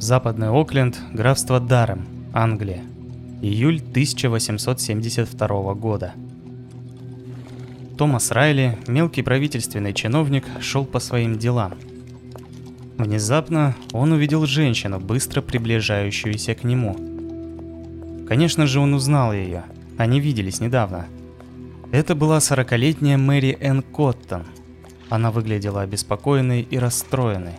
Западный Окленд, графство Дарем, Англия. Июль 1872 года. Томас Райли, мелкий правительственный чиновник, шел по своим делам. Внезапно он увидел женщину, быстро приближающуюся к нему. Конечно же, он узнал ее. Они виделись недавно. Это была сорокалетняя Мэри Энн Коттон. Она выглядела обеспокоенной и расстроенной.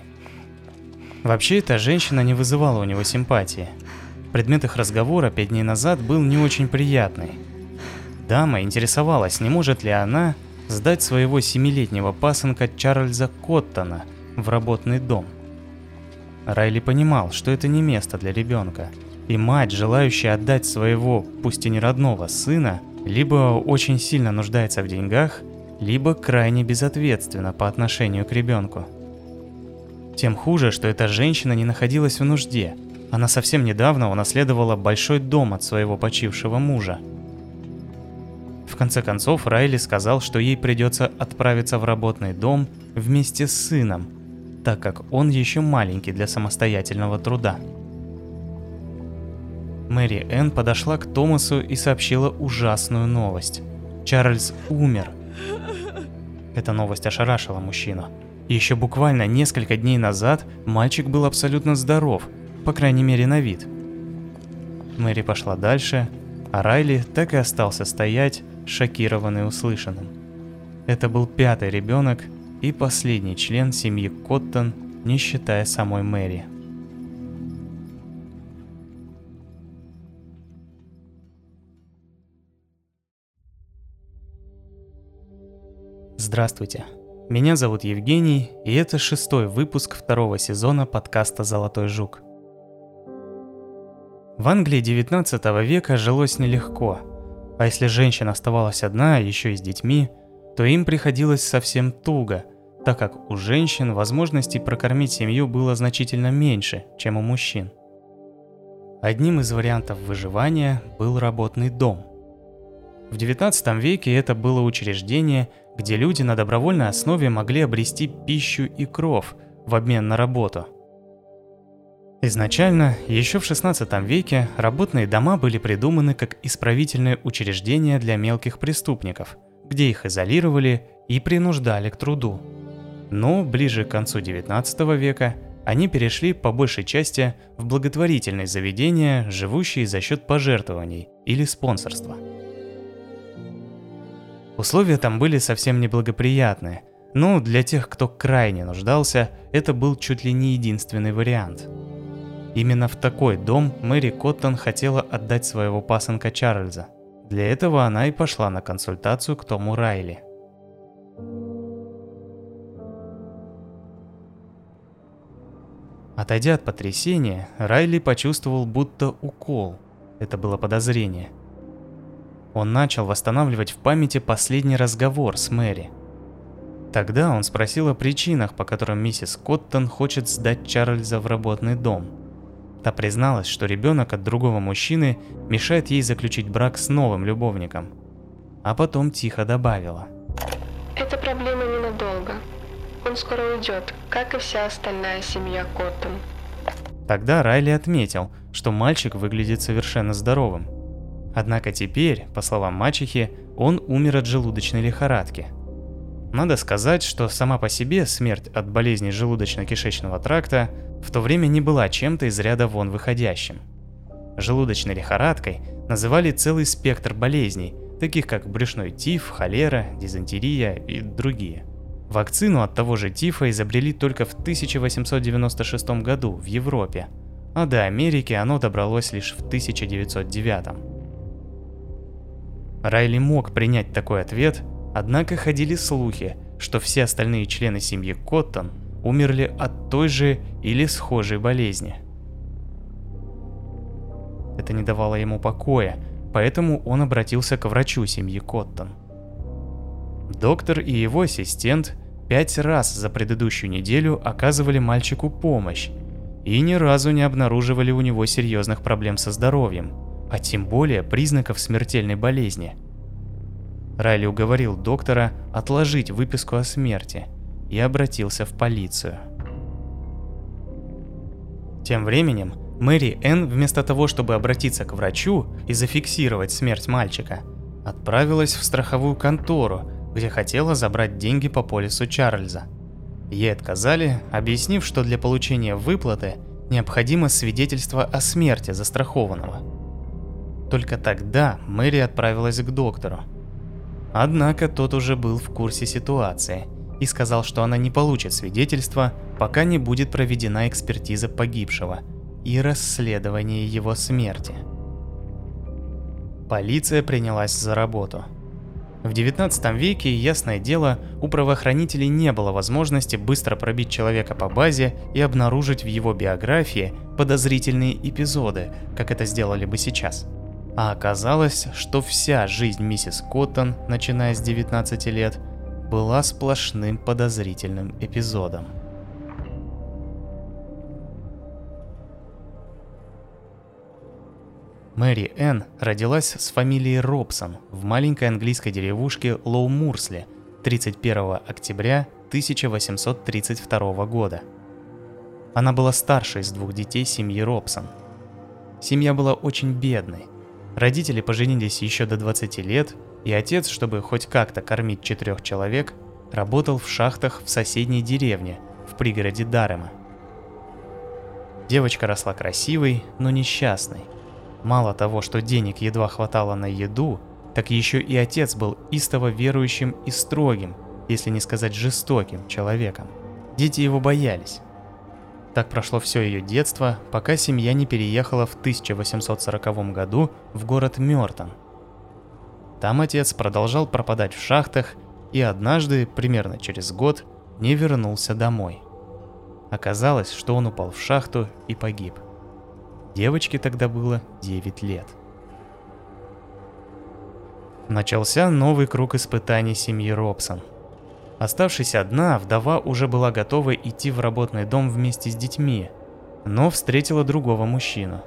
Вообще, эта женщина не вызывала у него симпатии. Предмет их разговора пять дней назад был не очень приятный. Дама интересовалась, не может ли она сдать своего семилетнего пасынка Чарльза Коттона в работный дом. Райли понимал, что это не место для ребенка, и мать, желающая отдать своего, пусть и не родного, сына, либо очень сильно нуждается в деньгах, либо крайне безответственна по отношению к ребенку. Тем хуже, что эта женщина не находилась в нужде. Она совсем недавно унаследовала большой дом от своего почившего мужа. В конце концов, Райли сказал, что ей придется отправиться в работный дом вместе с сыном, так как он еще маленький для самостоятельного труда. Мэри Энн подошла к Томасу и сообщила ужасную новость. Чарльз умер. Эта новость ошарашила мужчину. Еще буквально несколько дней назад мальчик был абсолютно здоров, по крайней мере на вид. Мэри пошла дальше, а Райли так и остался стоять, шокированный услышанным. Это был пятый ребенок и последний член семьи Коттон, не считая самой Мэри. Здравствуйте. Меня зовут Евгений, и это шестой выпуск второго сезона подкаста «Золотой жук». В Англии 19 века жилось нелегко, а если женщина оставалась одна, еще и с детьми, то им приходилось совсем туго, так как у женщин возможностей прокормить семью было значительно меньше, чем у мужчин. Одним из вариантов выживания был работный дом. В 19 веке это было учреждение – где люди на добровольной основе могли обрести пищу и кров в обмен на работу. Изначально, еще в 16 веке, работные дома были придуманы как исправительные учреждения для мелких преступников, где их изолировали и принуждали к труду. Но ближе к концу 19 века они перешли по большей части в благотворительные заведения, живущие за счет пожертвований или спонсорства – Условия там были совсем неблагоприятные, но для тех, кто крайне нуждался, это был чуть ли не единственный вариант. Именно в такой дом Мэри Коттон хотела отдать своего пасынка Чарльза. Для этого она и пошла на консультацию к Тому Райли. Отойдя от потрясения, Райли почувствовал будто укол. Это было подозрение – он начал восстанавливать в памяти последний разговор с Мэри. Тогда он спросил о причинах, по которым миссис Коттон хочет сдать Чарльза в работный дом. Та призналась, что ребенок от другого мужчины мешает ей заключить брак с новым любовником. А потом тихо добавила. Это проблема ненадолго. Он скоро уйдет, как и вся остальная семья Коттон. Тогда Райли отметил, что мальчик выглядит совершенно здоровым. Однако теперь, по словам мачехи, он умер от желудочной лихорадки. Надо сказать, что сама по себе смерть от болезни желудочно-кишечного тракта в то время не была чем-то из ряда вон выходящим. Желудочной лихорадкой называли целый спектр болезней, таких как брюшной тиф, холера, дизентерия и другие. Вакцину от того же тифа изобрели только в 1896 году в Европе, а до Америки оно добралось лишь в 1909. Райли мог принять такой ответ, однако ходили слухи, что все остальные члены семьи Коттон умерли от той же или схожей болезни. Это не давало ему покоя, поэтому он обратился к врачу семьи Коттон. Доктор и его ассистент пять раз за предыдущую неделю оказывали мальчику помощь и ни разу не обнаруживали у него серьезных проблем со здоровьем – а тем более признаков смертельной болезни. Райли уговорил доктора отложить выписку о смерти и обратился в полицию. Тем временем Мэри Энн вместо того, чтобы обратиться к врачу и зафиксировать смерть мальчика, отправилась в страховую контору, где хотела забрать деньги по полису Чарльза. Ей отказали, объяснив, что для получения выплаты необходимо свидетельство о смерти застрахованного. Только тогда Мэри отправилась к доктору. Однако тот уже был в курсе ситуации и сказал, что она не получит свидетельство, пока не будет проведена экспертиза погибшего – и расследование его смерти. Полиция принялась за работу. В 19 веке, ясное дело, у правоохранителей не было возможности быстро пробить человека по базе и обнаружить в его биографии подозрительные эпизоды, как это сделали бы сейчас. А оказалось, что вся жизнь миссис Коттон, начиная с 19 лет, была сплошным подозрительным эпизодом. Мэри Энн родилась с фамилией Робсон в маленькой английской деревушке Лоу-Мурсли 31 октября 1832 года. Она была старшей из двух детей семьи Робсон. Семья была очень бедной. Родители поженились еще до 20 лет, и отец, чтобы хоть как-то кормить четырех человек, работал в шахтах в соседней деревне, в пригороде Дарема. Девочка росла красивой, но несчастной – Мало того, что денег едва хватало на еду, так еще и отец был истово верующим и строгим, если не сказать жестоким человеком. Дети его боялись. Так прошло все ее детство, пока семья не переехала в 1840 году в город Мертон. Там отец продолжал пропадать в шахтах и однажды, примерно через год, не вернулся домой. Оказалось, что он упал в шахту и погиб. Девочке тогда было 9 лет. Начался новый круг испытаний семьи Робсон. Оставшись одна, вдова уже была готова идти в работный дом вместе с детьми, но встретила другого мужчину.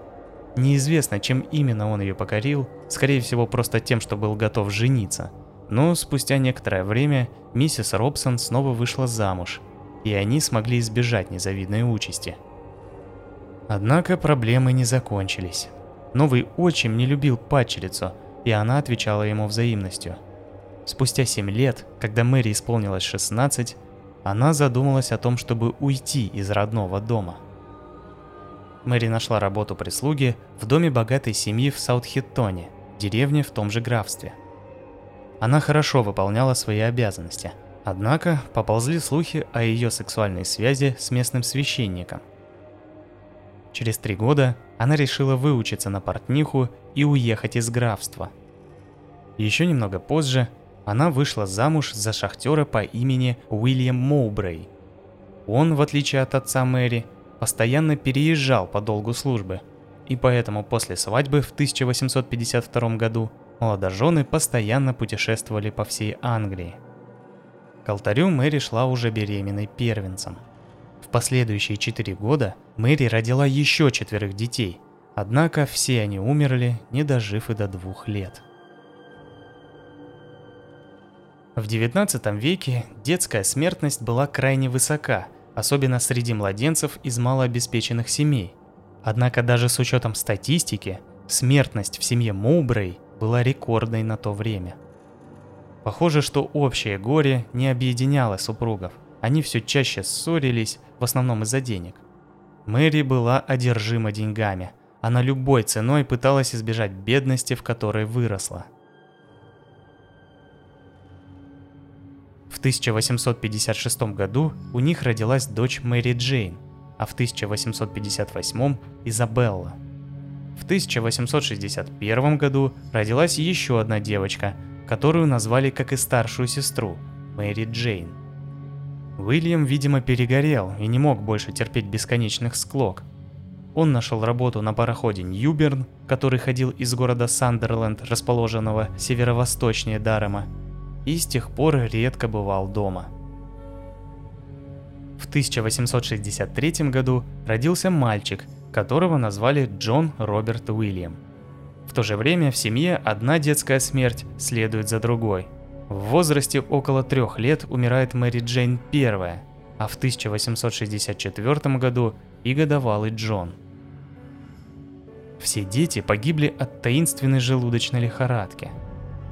Неизвестно, чем именно он ее покорил, скорее всего просто тем, что был готов жениться. Но спустя некоторое время миссис Робсон снова вышла замуж, и они смогли избежать незавидной участи – Однако проблемы не закончились. Новый отчим не любил падчерицу, и она отвечала ему взаимностью. Спустя 7 лет, когда Мэри исполнилось 16, она задумалась о том, чтобы уйти из родного дома. Мэри нашла работу прислуги в доме богатой семьи в Саутхиттоне, деревне в том же графстве. Она хорошо выполняла свои обязанности, однако поползли слухи о ее сексуальной связи с местным священником – Через три года она решила выучиться на портниху и уехать из графства. Еще немного позже она вышла замуж за шахтера по имени Уильям Моубрей. Он, в отличие от отца Мэри, постоянно переезжал по долгу службы, и поэтому после свадьбы в 1852 году молодожены постоянно путешествовали по всей Англии. К алтарю Мэри шла уже беременной первенцем – последующие четыре года Мэри родила еще четверых детей, однако все они умерли, не дожив и до двух лет. В XIX веке детская смертность была крайне высока, особенно среди младенцев из малообеспеченных семей. Однако даже с учетом статистики, смертность в семье Моубрей была рекордной на то время. Похоже, что общее горе не объединяло супругов. Они все чаще ссорились, в основном из-за денег. Мэри была одержима деньгами. Она любой ценой пыталась избежать бедности, в которой выросла. 1856 году у них родилась дочь Мэри Джейн, а в 1858 – Изабелла. В 1861 году родилась еще одна девочка, которую назвали как и старшую сестру – Мэри Джейн – Уильям, видимо, перегорел и не мог больше терпеть бесконечных склок. Он нашел работу на пароходе Ньюберн, который ходил из города Сандерленд, расположенного северо-восточнее Дарема, и с тех пор редко бывал дома. В 1863 году родился мальчик, которого назвали Джон Роберт Уильям. В то же время в семье одна детская смерть следует за другой – в возрасте около трех лет умирает Мэри Джейн первая. а в 1864 году и годовалый Джон. Все дети погибли от таинственной желудочной лихорадки.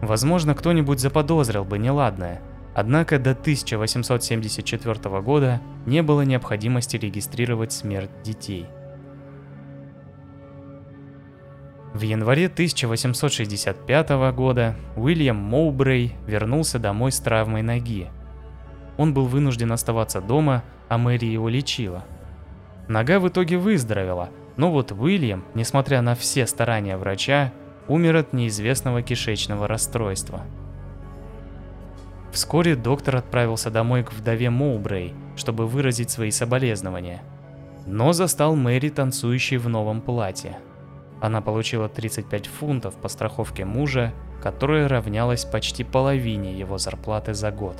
Возможно, кто-нибудь заподозрил бы неладное, однако до 1874 года не было необходимости регистрировать смерть детей. В январе 1865 года Уильям Моубрей вернулся домой с травмой ноги – он был вынужден оставаться дома, а Мэри его лечила. Нога в итоге выздоровела, но вот Уильям, несмотря на все старания врача, умер от неизвестного кишечного расстройства. Вскоре доктор отправился домой к вдове Моубрей, чтобы выразить свои соболезнования. Но застал Мэри танцующей в новом платье. Она получила 35 фунтов по страховке мужа, которая равнялась почти половине его зарплаты за год.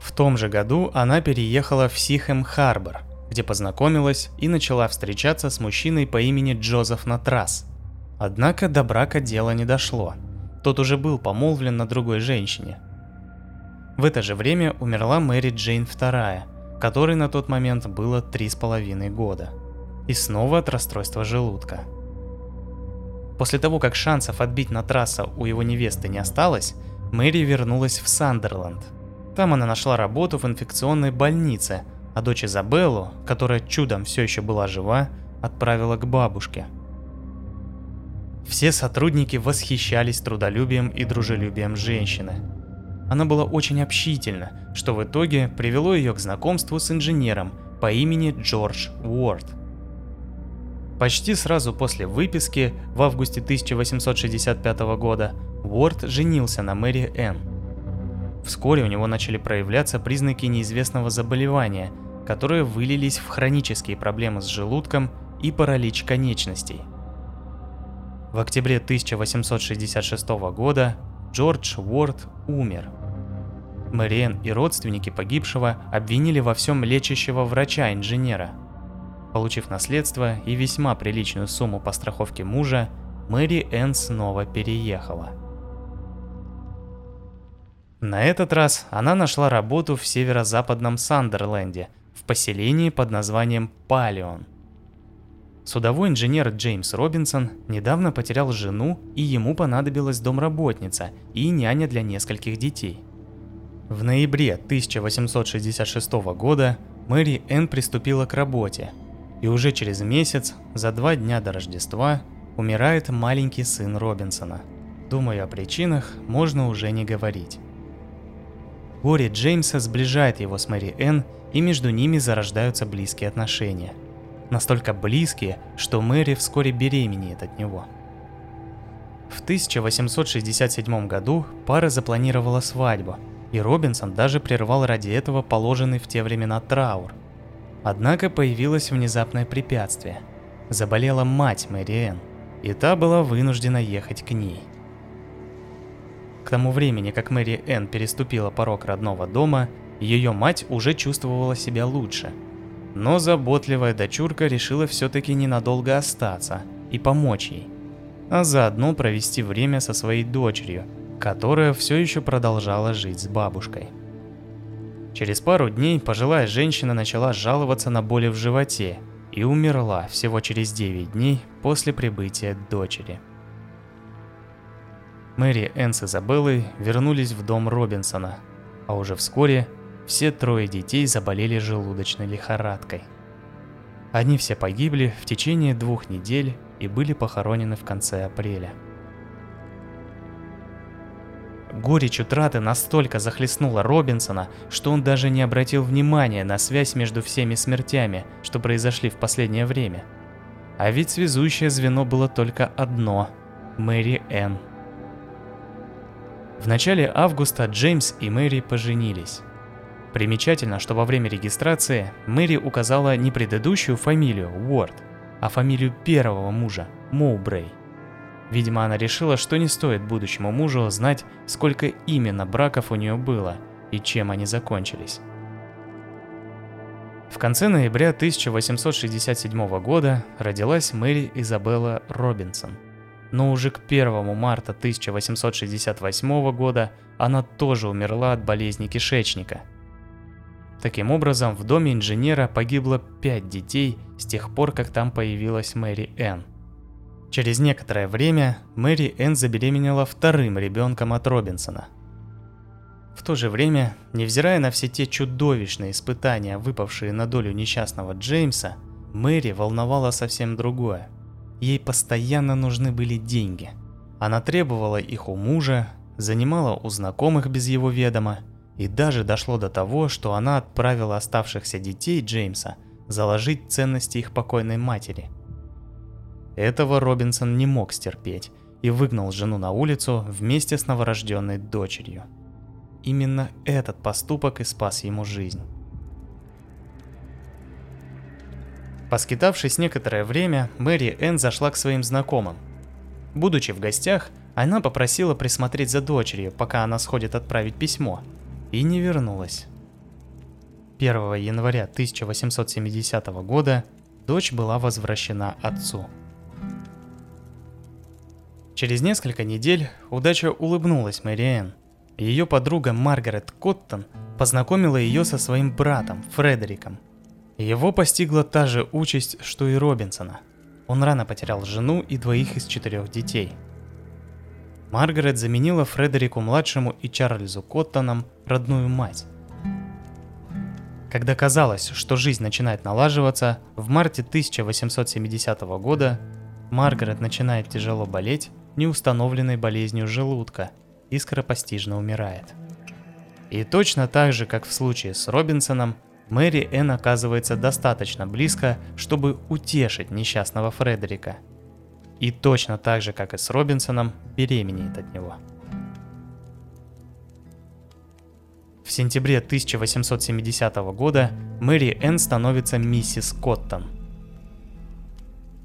В том же году она переехала в Сихем-Харбор, где познакомилась и начала встречаться с мужчиной по имени Джозеф Натрас. Однако до брака дело не дошло. Тот уже был помолвлен на другой женщине. В это же время умерла Мэри Джейн II, которой на тот момент было три с половиной года. И снова от расстройства желудка. После того, как шансов отбить на трасса у его невесты не осталось, Мэри вернулась в Сандерленд, там она нашла работу в инфекционной больнице, а дочь Изабеллу, которая чудом все еще была жива, отправила к бабушке. Все сотрудники восхищались трудолюбием и дружелюбием женщины. Она была очень общительна, что в итоге привело ее к знакомству с инженером по имени Джордж Уорд. Почти сразу после выписки, в августе 1865 года, Уорд женился на Мэри Энн, Вскоре у него начали проявляться признаки неизвестного заболевания, которые вылились в хронические проблемы с желудком и паралич конечностей. В октябре 1866 года Джордж Уорд умер. Мэриэн и родственники погибшего обвинили во всем лечащего врача-инженера. Получив наследство и весьма приличную сумму по страховке мужа, Мэри Энн снова переехала – на этот раз она нашла работу в северо-западном Сандерленде, в поселении под названием Палеон. Судовой инженер Джеймс Робинсон недавно потерял жену, и ему понадобилась домработница и няня для нескольких детей. В ноябре 1866 года Мэри Энн приступила к работе, и уже через месяц, за два дня до Рождества, умирает маленький сын Робинсона. Думаю, о причинах можно уже не говорить. Горе Джеймса сближает его с Мэри Энн, и между ними зарождаются близкие отношения. Настолько близкие, что Мэри вскоре беременеет от него. В 1867 году пара запланировала свадьбу, и Робинсон даже прервал ради этого положенный в те времена траур. Однако появилось внезапное препятствие. Заболела мать Мэри Энн, и та была вынуждена ехать к ней – к тому времени, как Мэри Энн переступила порог родного дома, ее мать уже чувствовала себя лучше. Но заботливая дочурка решила все-таки ненадолго остаться и помочь ей, а заодно провести время со своей дочерью, которая все еще продолжала жить с бабушкой. Через пару дней пожилая женщина начала жаловаться на боли в животе и умерла всего через 9 дней после прибытия дочери. Мэри Энн с Изабеллой вернулись в дом Робинсона, а уже вскоре все трое детей заболели желудочной лихорадкой. Они все погибли в течение двух недель и были похоронены в конце апреля. Горечь утраты настолько захлестнула Робинсона, что он даже не обратил внимания на связь между всеми смертями, что произошли в последнее время. А ведь связующее звено было только одно – Мэри Энн. В начале августа Джеймс и Мэри поженились. Примечательно, что во время регистрации Мэри указала не предыдущую фамилию Уорд, а фамилию первого мужа Моубрей. Видимо, она решила, что не стоит будущему мужу знать, сколько именно браков у нее было и чем они закончились. В конце ноября 1867 года родилась Мэри Изабелла Робинсон – но уже к 1 марта 1868 года она тоже умерла от болезни кишечника. Таким образом, в доме инженера погибло 5 детей с тех пор, как там появилась Мэри Энн. Через некоторое время Мэри Энн забеременела вторым ребенком от Робинсона. В то же время, невзирая на все те чудовищные испытания, выпавшие на долю несчастного Джеймса, Мэри волновала совсем другое. Ей постоянно нужны были деньги. Она требовала их у мужа, занимала у знакомых без его ведома, и даже дошло до того, что она отправила оставшихся детей Джеймса заложить ценности их покойной матери. Этого Робинсон не мог стерпеть и выгнал жену на улицу вместе с новорожденной дочерью. Именно этот поступок и спас ему жизнь. Поскитавшись некоторое время, Мэри Энн зашла к своим знакомым. Будучи в гостях, она попросила присмотреть за дочерью, пока она сходит отправить письмо, и не вернулась. 1 января 1870 года дочь была возвращена отцу. Через несколько недель удача улыбнулась Мэри Энн. Ее подруга Маргарет Коттон познакомила ее со своим братом Фредериком – его постигла та же участь, что и Робинсона. Он рано потерял жену и двоих из четырех детей. Маргарет заменила Фредерику-младшему и Чарльзу Коттонам родную мать. Когда казалось, что жизнь начинает налаживаться, в марте 1870 года Маргарет начинает тяжело болеть неустановленной болезнью желудка и скоропостижно умирает. И точно так же, как в случае с Робинсоном, Мэри Энн оказывается достаточно близко, чтобы утешить несчастного Фредерика. И точно так же, как и с Робинсоном, беременеет от него. В сентябре 1870 года Мэри Энн становится миссис Коттон.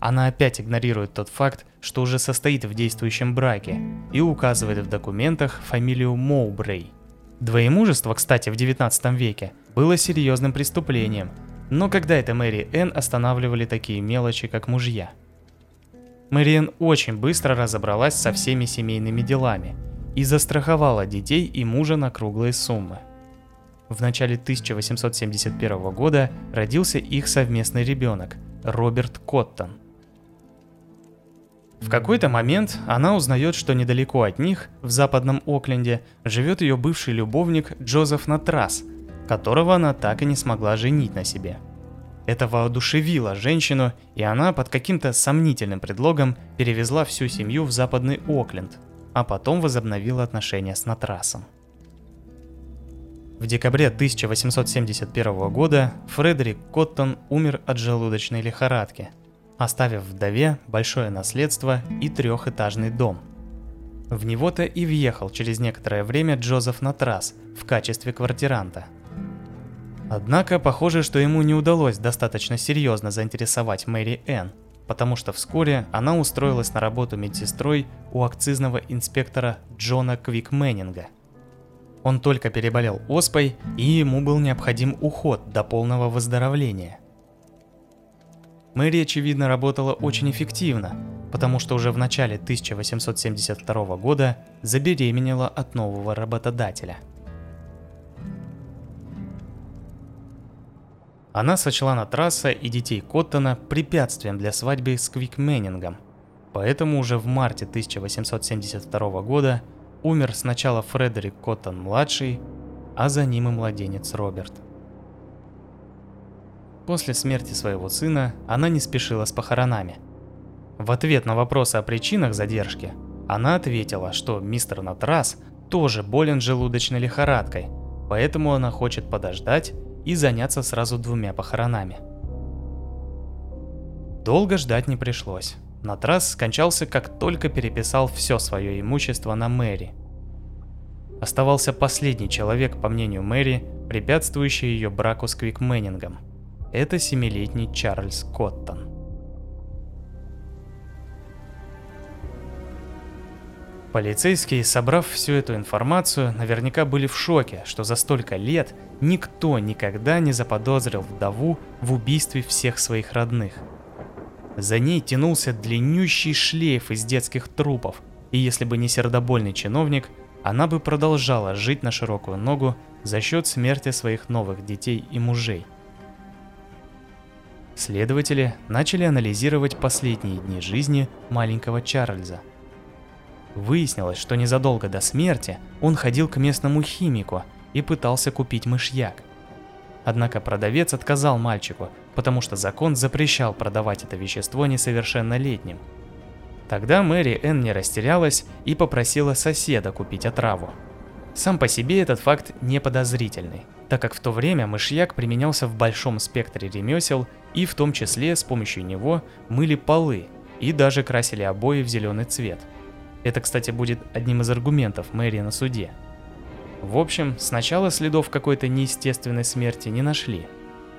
Она опять игнорирует тот факт, что уже состоит в действующем браке, и указывает в документах фамилию Моубрей – Двоемужество, кстати, в 19 веке было серьезным преступлением, но когда это Мэри Энн останавливали такие мелочи, как мужья? Мэри Энн очень быстро разобралась со всеми семейными делами и застраховала детей и мужа на круглые суммы. В начале 1871 года родился их совместный ребенок – Роберт Коттон – в какой-то момент она узнает, что недалеко от них, в западном Окленде, живет ее бывший любовник Джозеф Натрас, которого она так и не смогла женить на себе. Это воодушевило женщину, и она под каким-то сомнительным предлогом перевезла всю семью в западный Окленд, а потом возобновила отношения с Натрасом. В декабре 1871 года Фредерик Коттон умер от желудочной лихорадки – оставив вдове большое наследство и трехэтажный дом. В него-то и въехал через некоторое время Джозеф Натрас в качестве квартиранта. Однако, похоже, что ему не удалось достаточно серьезно заинтересовать Мэри Энн, потому что вскоре она устроилась на работу медсестрой у акцизного инспектора Джона Квикменнинга. Он только переболел оспой, и ему был необходим уход до полного выздоровления – Мэри, очевидно, работала очень эффективно, потому что уже в начале 1872 года забеременела от нового работодателя. Она сочла на трасса и детей Коттона препятствием для свадьбы с Квикменингом, поэтому уже в марте 1872 года умер сначала Фредерик Коттон-младший, а за ним и младенец Роберт – После смерти своего сына она не спешила с похоронами. В ответ на вопросы о причинах задержки, она ответила, что мистер Натрас тоже болен желудочной лихорадкой, поэтому она хочет подождать и заняться сразу двумя похоронами. Долго ждать не пришлось. Натрас скончался, как только переписал все свое имущество на Мэри. Оставался последний человек, по мнению Мэри, препятствующий ее браку с Квикменингом – это семилетний Чарльз Коттон. Полицейские, собрав всю эту информацию, наверняка были в шоке, что за столько лет никто никогда не заподозрил вдову в убийстве всех своих родных. За ней тянулся длиннющий шлейф из детских трупов, и если бы не сердобольный чиновник, она бы продолжала жить на широкую ногу за счет смерти своих новых детей и мужей. Следователи начали анализировать последние дни жизни маленького Чарльза. Выяснилось, что незадолго до смерти он ходил к местному химику и пытался купить мышьяк. Однако продавец отказал мальчику, потому что закон запрещал продавать это вещество несовершеннолетним. Тогда Мэри Энн не растерялась и попросила соседа купить отраву. Сам по себе этот факт не подозрительный, так как в то время мышьяк применялся в большом спектре ремесел и в том числе с помощью него мыли полы и даже красили обои в зеленый цвет. Это, кстати, будет одним из аргументов Мэри на суде. В общем, сначала следов какой-то неестественной смерти не нашли.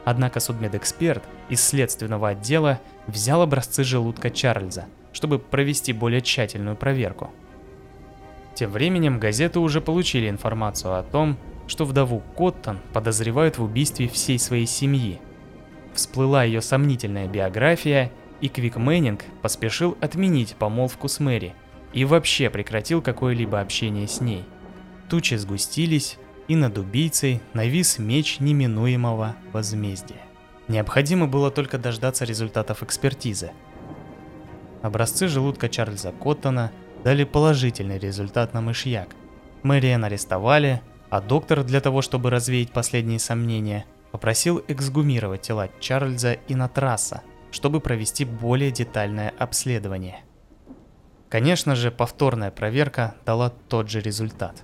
Однако судмедэксперт из следственного отдела взял образцы желудка Чарльза, чтобы провести более тщательную проверку. Тем временем газеты уже получили информацию о том, что вдову Коттон подозревают в убийстве всей своей семьи. Всплыла ее сомнительная биография, и Квик Мэннинг поспешил отменить помолвку с Мэри и вообще прекратил какое-либо общение с ней. Тучи сгустились, и над убийцей навис меч неминуемого возмездия. Необходимо было только дождаться результатов экспертизы. Образцы желудка Чарльза Коттона – дали положительный результат на мышьяк. Мэриэн арестовали, а доктор для того, чтобы развеять последние сомнения, попросил эксгумировать тела Чарльза и Натраса, чтобы провести более детальное обследование. Конечно же, повторная проверка дала тот же результат.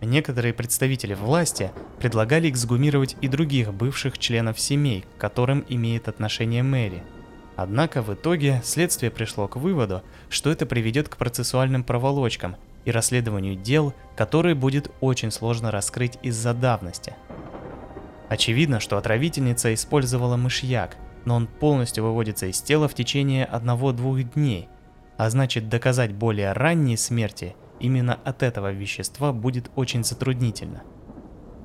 Некоторые представители власти предлагали эксгумировать и других бывших членов семей, к которым имеет отношение Мэри – Однако в итоге следствие пришло к выводу, что это приведет к процессуальным проволочкам и расследованию дел, которые будет очень сложно раскрыть из-за давности. Очевидно, что отравительница использовала мышьяк, но он полностью выводится из тела в течение одного-двух дней, а значит доказать более ранние смерти именно от этого вещества будет очень затруднительно.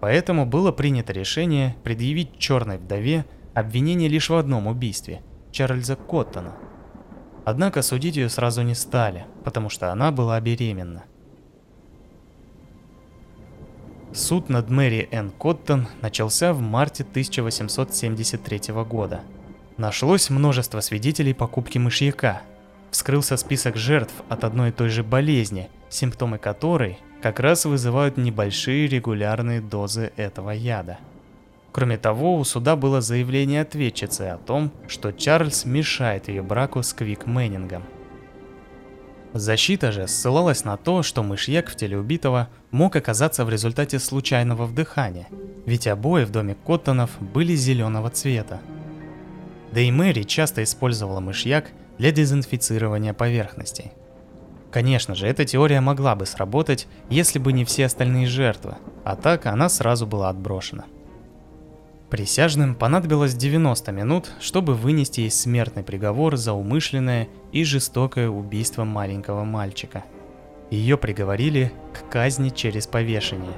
Поэтому было принято решение предъявить черной вдове обвинение лишь в одном убийстве – Чарльза Коттона. Однако судить ее сразу не стали, потому что она была беременна. Суд над Мэри Энн Коттон начался в марте 1873 года. Нашлось множество свидетелей покупки мышьяка. Вскрылся список жертв от одной и той же болезни, симптомы которой как раз вызывают небольшие регулярные дозы этого яда – Кроме того, у суда было заявление ответчицы о том, что Чарльз мешает ее браку с Квик Мэннингом. Защита же ссылалась на то, что мышьяк в теле убитого мог оказаться в результате случайного вдыхания, ведь обои в доме Коттонов были зеленого цвета. Да и Мэри часто использовала мышьяк для дезинфицирования поверхностей. Конечно же, эта теория могла бы сработать, если бы не все остальные жертвы, а так она сразу была отброшена. Присяжным понадобилось 90 минут, чтобы вынести ей смертный приговор за умышленное и жестокое убийство маленького мальчика. Ее приговорили к казни через повешение.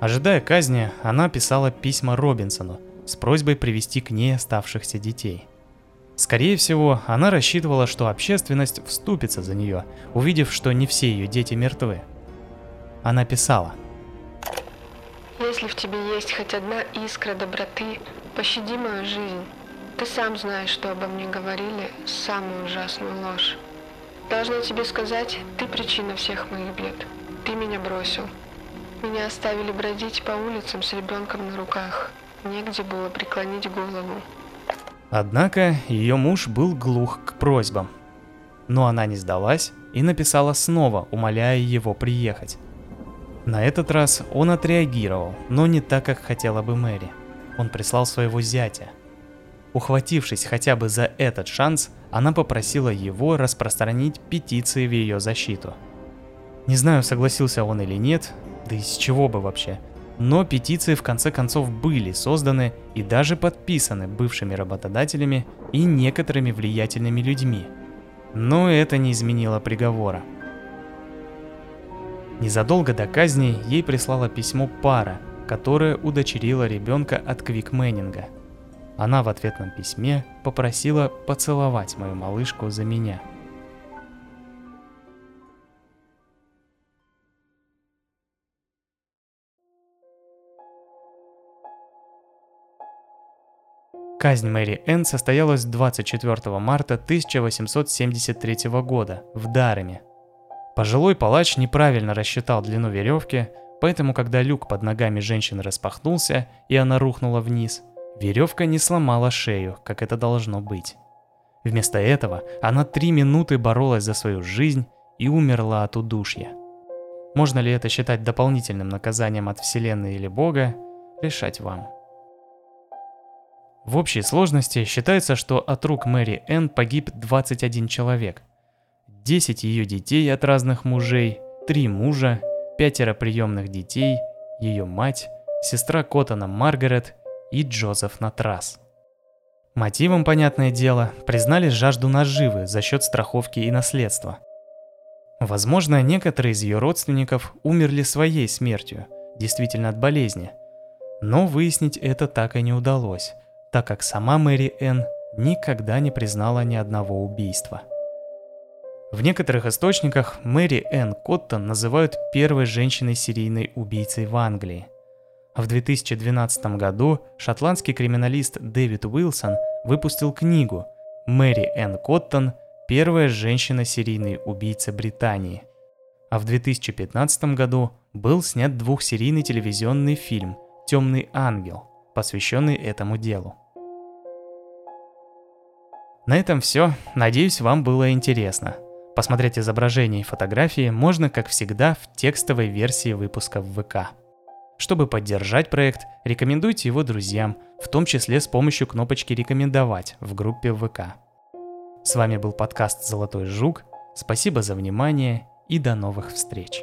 Ожидая казни, она писала письма Робинсону с просьбой привести к ней оставшихся детей. Скорее всего, она рассчитывала, что общественность вступится за нее, увидев, что не все ее дети мертвы. Она писала – если в тебе есть хоть одна искра доброты, пощади мою жизнь. Ты сам знаешь, что обо мне говорили, самую ужасную ложь. Должна тебе сказать, ты причина всех моих бед. Ты меня бросил. Меня оставили бродить по улицам с ребенком на руках. Негде было преклонить голову. Однако ее муж был глух к просьбам. Но она не сдалась и написала снова, умоляя его приехать. На этот раз он отреагировал, но не так, как хотела бы Мэри. Он прислал своего зятя. Ухватившись хотя бы за этот шанс, она попросила его распространить петиции в ее защиту. Не знаю, согласился он или нет, да из чего бы вообще. Но петиции в конце концов были созданы и даже подписаны бывшими работодателями и некоторыми влиятельными людьми. Но это не изменило приговора. Незадолго до казни ей прислала письмо пара, которая удочерила ребенка от Квик Мэннинга. Она в ответном письме попросила поцеловать мою малышку за меня. Казнь Мэри Энн состоялась 24 марта 1873 года в Дареме. Пожилой палач неправильно рассчитал длину веревки, поэтому когда люк под ногами женщины распахнулся и она рухнула вниз – Веревка не сломала шею, как это должно быть. Вместо этого она три минуты боролась за свою жизнь и умерла от удушья. Можно ли это считать дополнительным наказанием от Вселенной или Бога, решать вам. В общей сложности считается, что от рук Мэри Энн погиб 21 человек. 10 ее детей от разных мужей, 3 мужа, пятеро приемных детей, ее мать, сестра Коттона Маргарет и Джозеф Натрас. Мотивом, понятное дело, признали жажду наживы за счет страховки и наследства. Возможно, некоторые из ее родственников умерли своей смертью, действительно от болезни. Но выяснить это так и не удалось, так как сама Мэри Энн никогда не признала ни одного убийства. В некоторых источниках Мэри Энн Коттон называют первой женщиной-серийной убийцей в Англии. В 2012 году шотландский криминалист Дэвид Уилсон выпустил книгу «Мэри Энн Коттон. Первая женщина-серийный убийца Британии». А в 2015 году был снят двухсерийный телевизионный фильм «Темный ангел», посвященный этому делу. На этом все. Надеюсь, вам было интересно. Посмотреть изображения и фотографии можно, как всегда, в текстовой версии выпуска в ВК. Чтобы поддержать проект, рекомендуйте его друзьям, в том числе с помощью кнопочки «Рекомендовать» в группе ВК. С вами был подкаст «Золотой жук». Спасибо за внимание и до новых встреч.